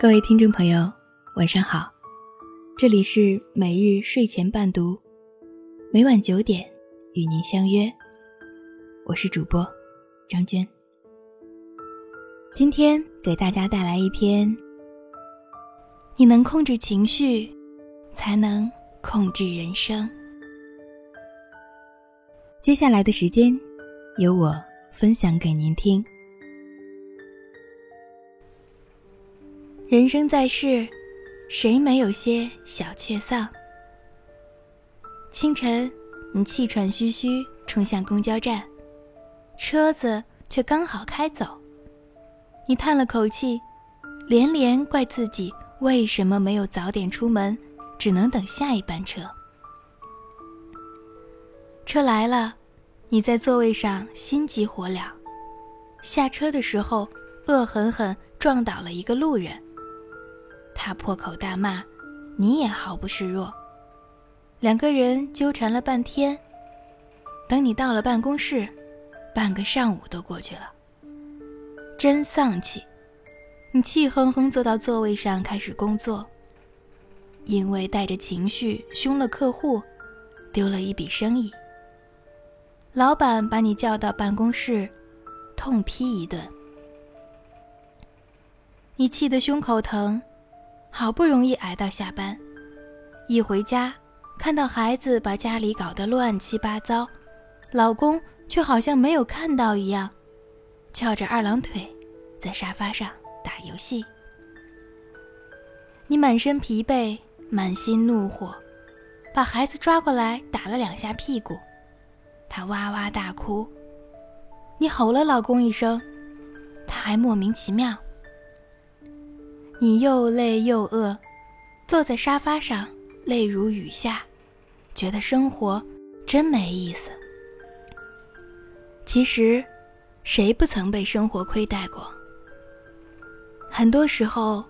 各位听众朋友，晚上好，这里是每日睡前伴读，每晚九点与您相约，我是主播张娟。今天给大家带来一篇：你能控制情绪，才能控制人生。接下来的时间，由我分享给您听。人生在世，谁没有些小确丧？清晨，你气喘吁吁冲向公交站，车子却刚好开走。你叹了口气，连连怪自己为什么没有早点出门，只能等下一班车。车来了，你在座位上心急火燎，下车的时候恶狠狠撞倒了一个路人。他破口大骂，你也毫不示弱。两个人纠缠了半天。等你到了办公室，半个上午都过去了。真丧气！你气哼哼坐到座位上开始工作，因为带着情绪凶了客户，丢了一笔生意。老板把你叫到办公室，痛批一顿。你气得胸口疼。好不容易挨到下班，一回家看到孩子把家里搞得乱七八糟，老公却好像没有看到一样，翘着二郎腿在沙发上打游戏。你满身疲惫，满心怒火，把孩子抓过来打了两下屁股，他哇哇大哭。你吼了老公一声，他还莫名其妙。你又累又饿，坐在沙发上，泪如雨下，觉得生活真没意思。其实，谁不曾被生活亏待过？很多时候，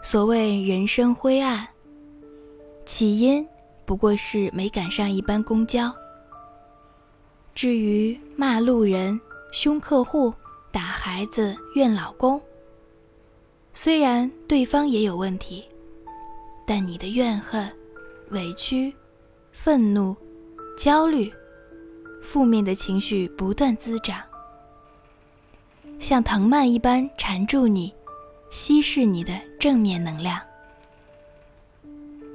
所谓人生灰暗，起因不过是没赶上一班公交。至于骂路人、凶客户、打孩子、怨老公。虽然对方也有问题，但你的怨恨、委屈、愤怒、焦虑、负面的情绪不断滋长，像藤蔓一般缠住你，稀释你的正面能量。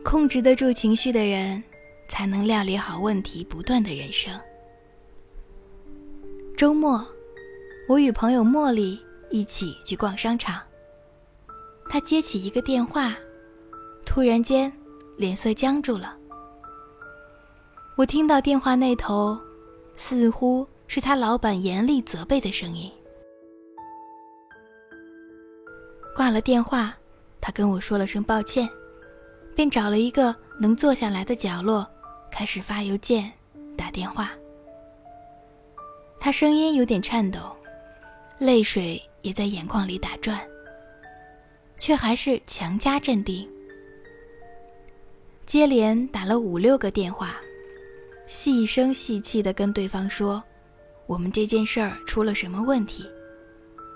控制得住情绪的人，才能料理好问题不断的人生。周末，我与朋友茉莉一起去逛商场。他接起一个电话，突然间脸色僵住了。我听到电话那头，似乎是他老板严厉责备的声音。挂了电话，他跟我说了声抱歉，便找了一个能坐下来的角落，开始发邮件、打电话。他声音有点颤抖，泪水也在眼眶里打转。却还是强加镇定，接连打了五六个电话，细声细气地跟对方说：“我们这件事儿出了什么问题？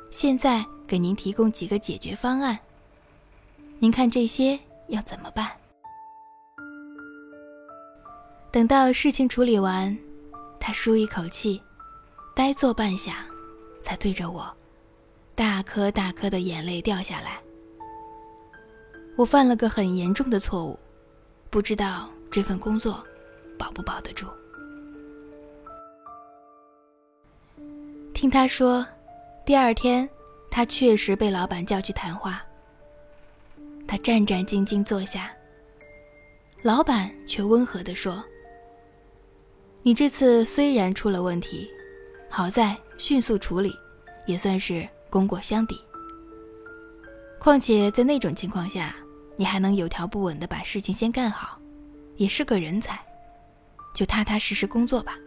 现在给您提供几个解决方案。您看这些要怎么办？”等到事情处理完，他舒一口气，呆坐半晌，才对着我，大颗大颗的眼泪掉下来。我犯了个很严重的错误，不知道这份工作保不保得住。听他说，第二天他确实被老板叫去谈话。他战战兢兢坐下，老板却温和地说：“你这次虽然出了问题，好在迅速处理，也算是功过相抵。况且在那种情况下。”你还能有条不紊的把事情先干好，也是个人才，就踏踏实实工作吧。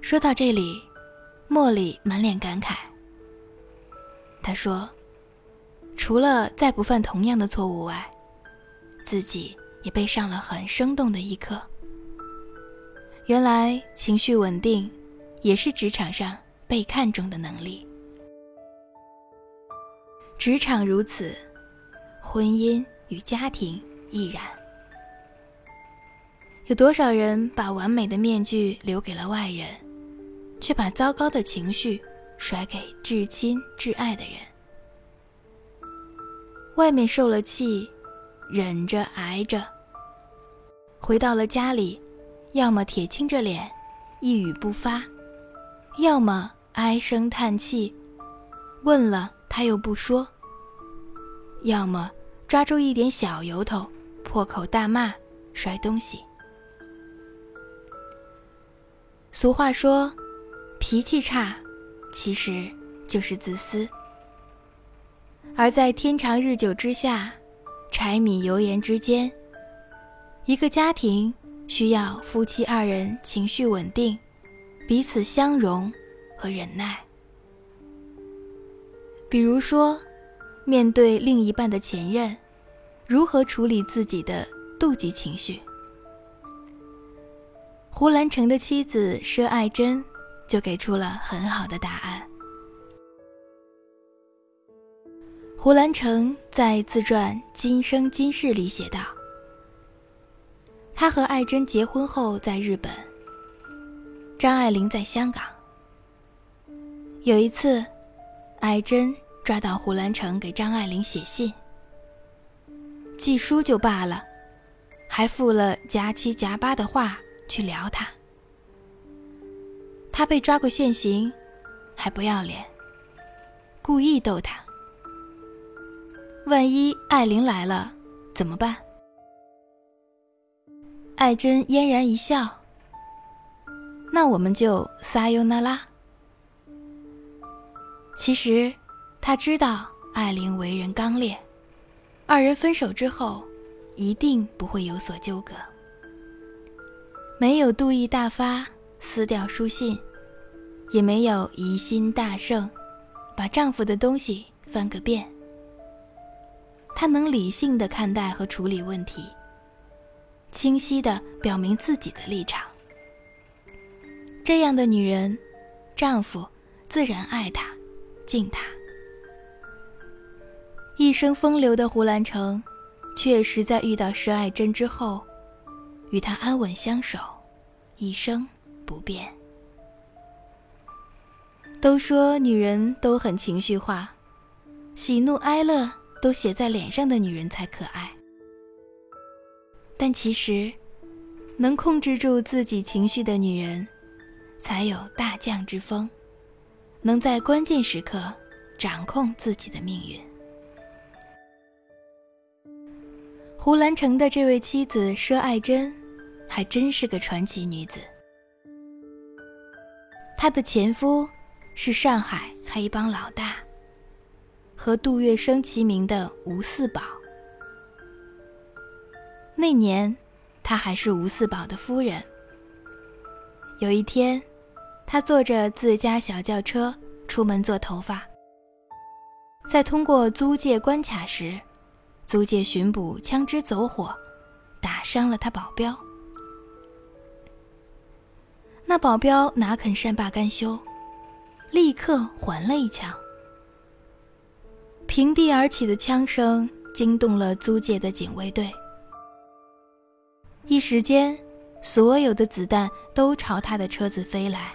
说到这里，茉莉满脸感慨。她说：“除了再不犯同样的错误外，自己也被上了很生动的一课。原来情绪稳定，也是职场上被看重的能力。”职场如此，婚姻与家庭亦然。有多少人把完美的面具留给了外人，却把糟糕的情绪甩给至亲至爱的人？外面受了气，忍着挨着，回到了家里，要么铁青着脸，一语不发，要么唉声叹气，问了他又不说，要么抓住一点小由头，破口大骂，摔东西。俗话说：“脾气差，其实就是自私。”而在天长日久之下，柴米油盐之间，一个家庭需要夫妻二人情绪稳定，彼此相容和忍耐。比如说，面对另一半的前任，如何处理自己的妒忌情绪？胡兰成的妻子佘爱珍就给出了很好的答案。胡兰成在自传《今生今世》里写道：“他和爱珍结婚后在日本，张爱玲在香港。有一次，爱珍抓到胡兰成给张爱玲写信，寄书就罢了，还附了夹七夹八的话。”去撩他，他被抓过现行，还不要脸，故意逗他。万一爱玲来了怎么办？爱珍嫣然一笑。那我们就撒尤那拉。其实，他知道艾琳为人刚烈，二人分手之后，一定不会有所纠葛。没有妒意大发，撕掉书信，也没有疑心大盛，把丈夫的东西翻个遍。她能理性的看待和处理问题，清晰的表明自己的立场。这样的女人，丈夫自然爱她，敬她。一生风流的胡兰成，确实在遇到佘爱珍之后。与她安稳相守，一生不变。都说女人都很情绪化，喜怒哀乐都写在脸上的女人才可爱。但其实，能控制住自己情绪的女人，才有大将之风，能在关键时刻掌控自己的命运。胡兰成的这位妻子佘爱珍。还真是个传奇女子。她的前夫是上海黑帮老大，和杜月笙齐名的吴四宝。那年，她还是吴四宝的夫人。有一天，她坐着自家小轿车出门做头发，在通过租界关卡时，租界巡捕枪支走火，打伤了他保镖。那保镖哪肯善罢甘休，立刻还了一枪。平地而起的枪声惊动了租界的警卫队，一时间，所有的子弹都朝他的车子飞来。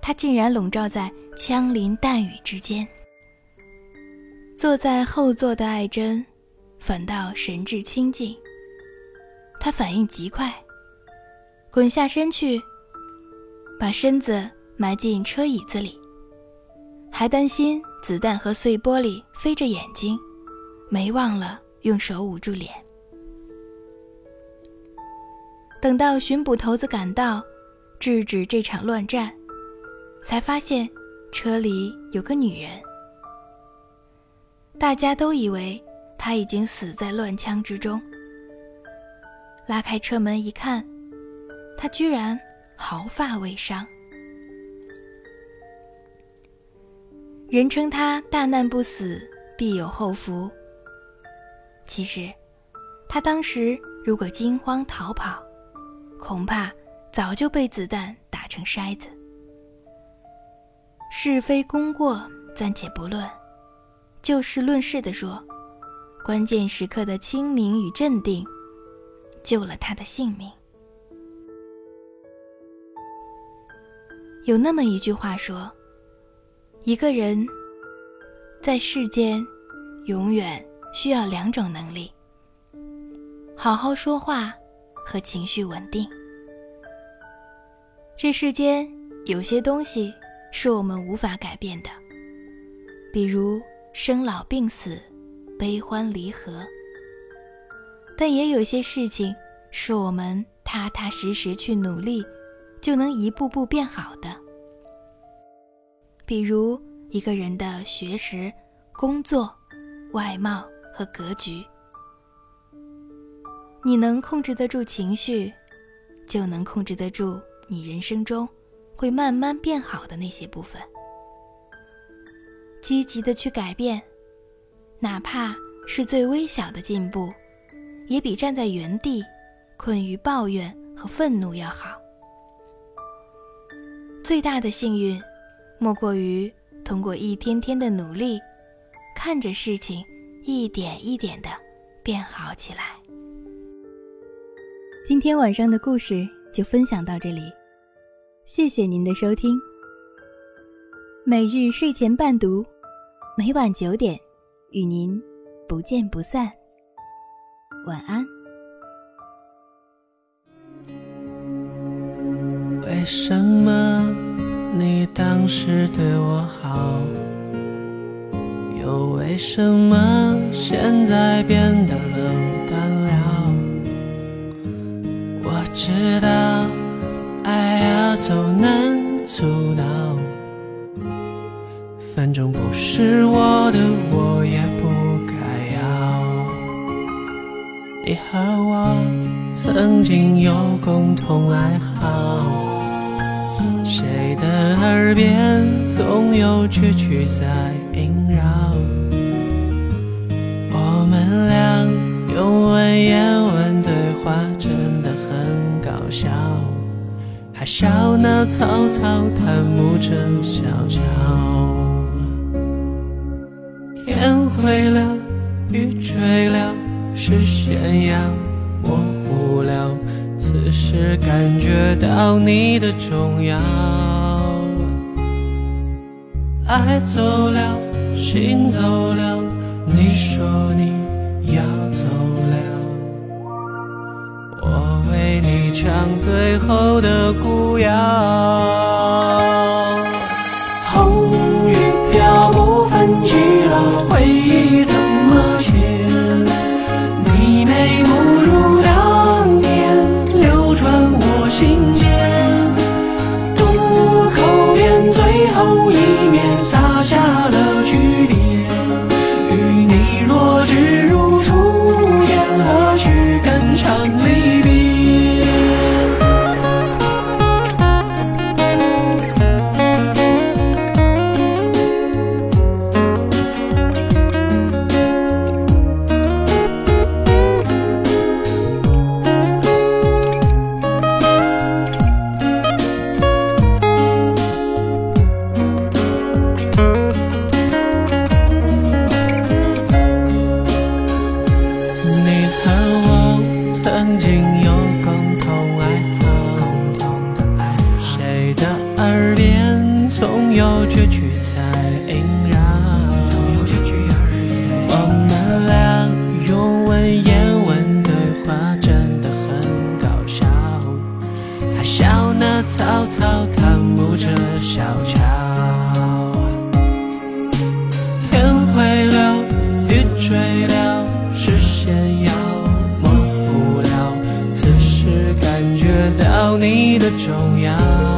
他竟然笼罩在枪林弹雨之间。坐在后座的艾珍，反倒神志清静。她反应极快，滚下身去。把身子埋进车椅子里，还担心子弹和碎玻璃飞着眼睛，没忘了用手捂住脸。等到巡捕头子赶到，制止这场乱战，才发现车里有个女人。大家都以为他已经死在乱枪之中。拉开车门一看，他居然……毫发未伤。人称他大难不死，必有后福。其实，他当时如果惊慌逃跑，恐怕早就被子弹打成筛子。是非功过暂且不论，就事论事地说，关键时刻的清明与镇定，救了他的性命。有那么一句话说，一个人在世间，永远需要两种能力：好好说话和情绪稳定。这世间有些东西是我们无法改变的，比如生老病死、悲欢离合。但也有些事情是我们踏踏实实去努力，就能一步步变好的。比如一个人的学识、工作、外貌和格局，你能控制得住情绪，就能控制得住。你人生中会慢慢变好的那些部分，积极的去改变，哪怕是最微小的进步，也比站在原地困于抱怨和愤怒要好。最大的幸运，莫过于通过一天天的努力，看着事情一点一点的变好起来。今天晚上的故事。就分享到这里，谢谢您的收听。每日睡前伴读，每晚九点与您不见不散。晚安。为什么你当时对我好，又为什么现在变得冷淡了？我知道。爱要走难阻挠，反正不是我的，我也不该要。你和我曾经有共同爱好，谁的耳边总有句句在萦绕？我们俩用文言文对话，真的很搞笑。还笑那草草檀木正小乔，灰了，雨坠了，视线要模糊了，此时感觉到你的重要。爱走了，心走了，你说你要走了。我为你唱最后的古谣，笑还笑那曹操贪慕着小乔天灰了雨坠了视线要模糊了此时感觉到你的重要。